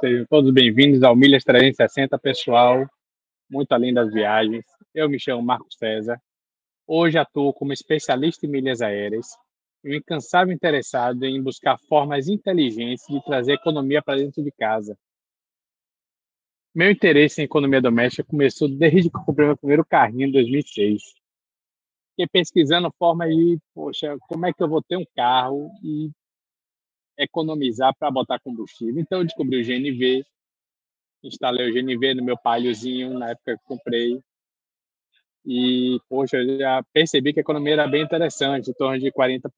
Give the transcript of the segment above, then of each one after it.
Sejam todos bem-vindos ao Milhas 360, pessoal. Muito além das viagens. Eu me chamo Marco César. Hoje atuo como especialista em milhas aéreas e um incansável interessado em buscar formas inteligentes de trazer economia para dentro de casa. Meu interesse em economia doméstica começou desde que eu comprei meu primeiro carrinho em 2006. Fiquei pesquisando formas de, poxa, como é que eu vou ter um carro e economizar para botar combustível. Então eu descobri o GNV, instalei o GNV no meu paliozinho na época que comprei. E, poxa, eu já percebi que a economia era bem interessante, em torno de 40%.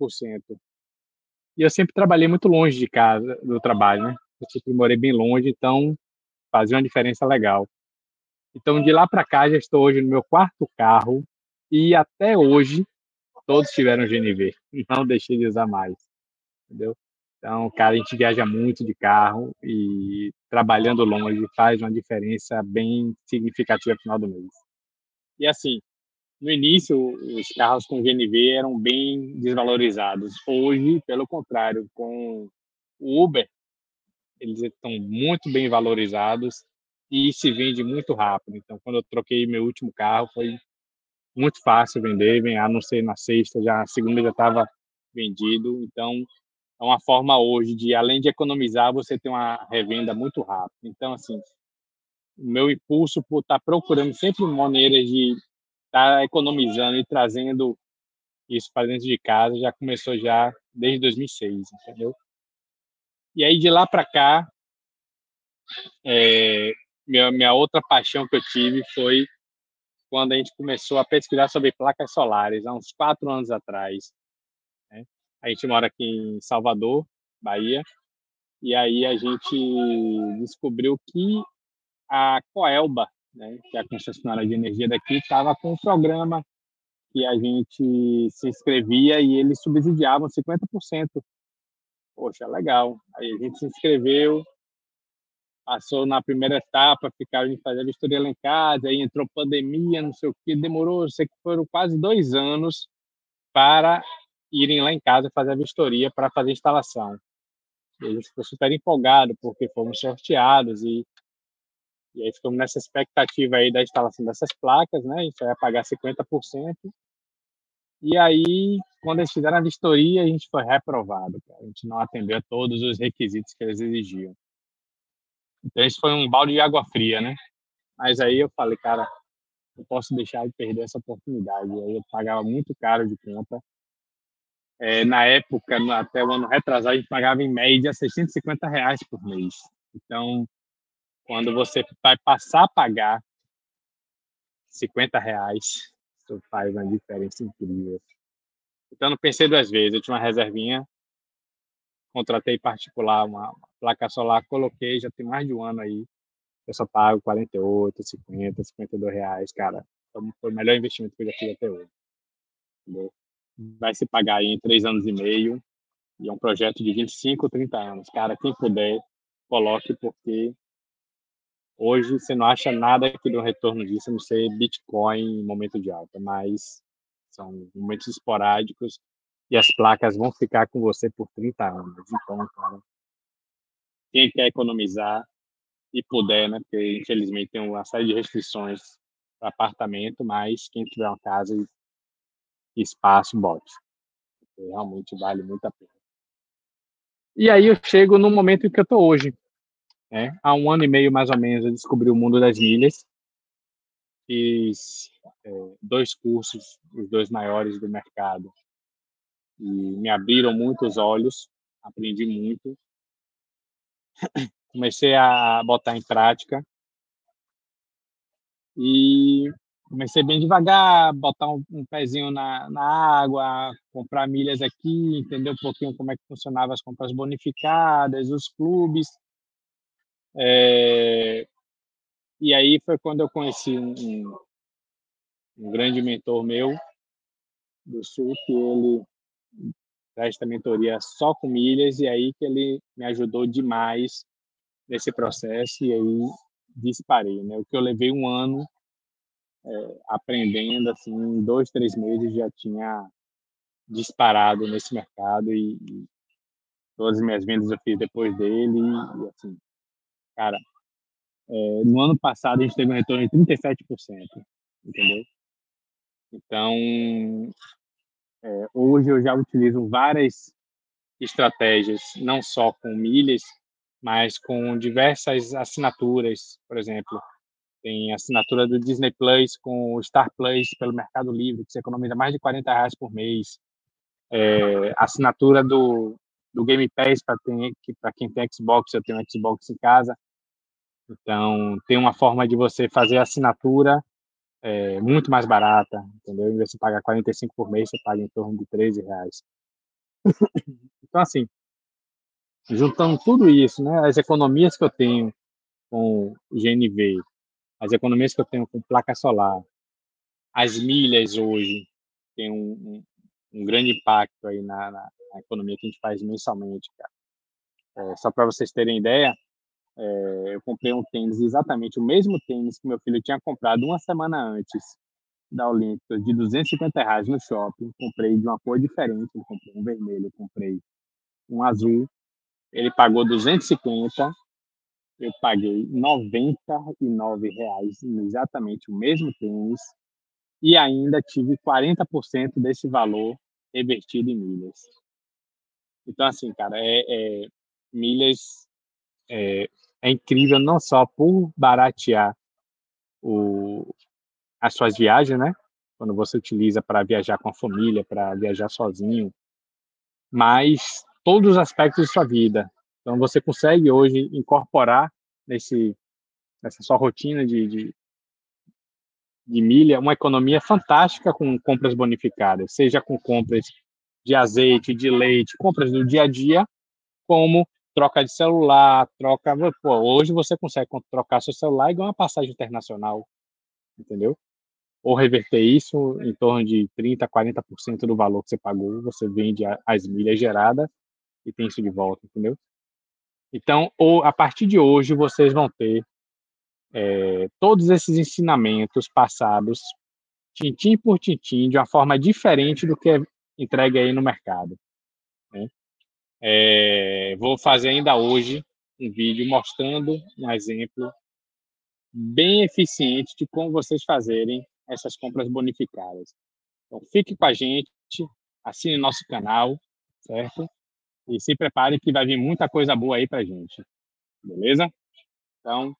E eu sempre trabalhei muito longe de casa, do trabalho, né? Eu sempre morei bem longe, então fazia uma diferença legal. Então, de lá para cá, já estou hoje no meu quarto carro e até hoje todos tiveram GNV. Não deixei de usar mais, entendeu? Então, cara, a gente viaja muito de carro e trabalhando longe faz uma diferença bem significativa no final do mês. E assim, no início, os carros com GNV eram bem desvalorizados. Hoje, pelo contrário, com o Uber, eles estão muito bem valorizados e se vende muito rápido. Então, quando eu troquei meu último carro, foi muito fácil vender, a não ser na sexta, já na segunda já estava vendido. Então, é uma forma hoje de, além de economizar, você ter uma revenda muito rápida. Então, assim, o meu impulso por estar tá procurando sempre maneiras de estar tá economizando e trazendo isso para dentro de casa já começou já desde 2006, entendeu? E aí de lá para cá, é, minha, minha outra paixão que eu tive foi quando a gente começou a pesquisar sobre placas solares, há uns quatro anos atrás. A gente mora aqui em Salvador, Bahia, e aí a gente descobriu que a Coelba, né, que é a concessionária de energia daqui, estava com um programa que a gente se inscrevia e eles subsidiavam 50%. Poxa, legal. Aí a gente se inscreveu, passou na primeira etapa, ficaram fazer a vistoria lá em casa, aí entrou pandemia, não sei o que, demorou, sei que foram quase dois anos para irem lá em casa fazer a vistoria para fazer a instalação. Eles ficou super empolgado porque fomos sorteados e, e aí ficamos nessa expectativa aí da instalação dessas placas, né? A gente vai pagar 50%. E aí, quando eles fizeram a vistoria, a gente foi reprovado. A gente não atendeu a todos os requisitos que eles exigiam. Então, isso foi um balde de água fria, né? Mas aí eu falei, cara, não posso deixar de perder essa oportunidade. Aí eu pagava muito caro de conta é, na época, até o ano retrasado, a gente pagava em média 650 reais por mês. Então, quando você vai passar a pagar 50 reais, isso faz uma diferença incrível. Então, não pensei duas vezes. Eu tinha uma reservinha, contratei particular uma placa solar, coloquei, já tem mais de um ano aí. Eu só pago 48, 50, 52 reais, cara. Então, foi o melhor investimento que eu já fiz até hoje. Entendeu? Vai se pagar em três anos e meio, e é um projeto de 25, 30 anos. Cara, quem puder, coloque, porque hoje você não acha nada que dê um retorno disso, a não ser Bitcoin em momento de alta, mas são momentos esporádicos e as placas vão ficar com você por 30 anos. Então, cara, quem quer economizar e puder, né? Porque infelizmente tem uma série de restrições para apartamento, mas quem tiver uma casa espaço, bote. Realmente vale muito a pena. E aí eu chego no momento em que eu estou hoje. Né? Há um ano e meio, mais ou menos, eu descobri o mundo das milhas. Fiz é, dois cursos, os dois maiores do mercado. E me abriram muito os olhos, aprendi muito. Comecei a botar em prática. E comecei bem devagar, botar um, um pezinho na, na, água, comprar milhas aqui, entender um pouquinho como é que funcionava as compras bonificadas, os clubes. É, e aí foi quando eu conheci um, um, grande mentor meu do Sul, que ele presta mentoria só com milhas, e aí que ele me ajudou demais nesse processo, e aí disparei, né? O que eu levei um ano é, aprendendo, assim, em dois, três meses já tinha disparado nesse mercado e, e todas as minhas vendas eu fiz depois dele e, assim, cara, é, no ano passado a gente teve um retorno de 37%, entendeu? Então, é, hoje eu já utilizo várias estratégias, não só com milhas, mas com diversas assinaturas, por exemplo, tem assinatura do Disney Plus com o Star Plus pelo Mercado Livre, que você economiza mais de 40 reais por mês. É, assinatura do, do Game Pass para quem tem Xbox, eu tenho Xbox em casa. Então, tem uma forma de você fazer assinatura é, muito mais barata, entendeu? Em vez de você pagar 45 por mês, você paga em torno de 13 reais. então, assim, juntando tudo isso, né, as economias que eu tenho com o GNV, as economias que eu tenho com placa solar, as milhas hoje tem um, um, um grande impacto aí na, na, na, economia que a gente faz mensalmente, cara. É, só para vocês terem ideia, é, eu comprei um tênis, exatamente o mesmo tênis que meu filho tinha comprado uma semana antes da Olímpica, de 250 reais no shopping. Comprei de uma cor diferente, comprei um vermelho, comprei um azul. Ele pagou 250 eu paguei 99 reais exatamente o mesmo tênis e ainda tive 40% desse valor revertido em milhas. Então, assim, cara, é, é milhas é, é, incrível não só por baratear o, as suas viagens, né? Quando você utiliza para viajar com a família, para viajar sozinho, mas todos os aspectos de sua vida. Então, você consegue hoje incorporar nesse, nessa sua rotina de, de, de milha uma economia fantástica com compras bonificadas, seja com compras de azeite, de leite, compras do dia a dia, como troca de celular, troca. Pô, hoje você consegue trocar seu celular igual uma passagem internacional, entendeu? Ou reverter isso em torno de 30%, 40% do valor que você pagou, você vende as milhas geradas e tem isso de volta, entendeu? Então, ou, a partir de hoje, vocês vão ter é, todos esses ensinamentos passados, tintim por tintim, de uma forma diferente do que é entregue aí no mercado. Né? É, vou fazer ainda hoje um vídeo mostrando um exemplo bem eficiente de como vocês fazerem essas compras bonificadas. Então, fique com a gente, assine nosso canal, certo? E se prepare que vai vir muita coisa boa aí pra gente. Beleza? Então,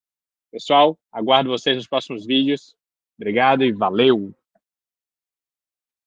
pessoal, aguardo vocês nos próximos vídeos. Obrigado e valeu!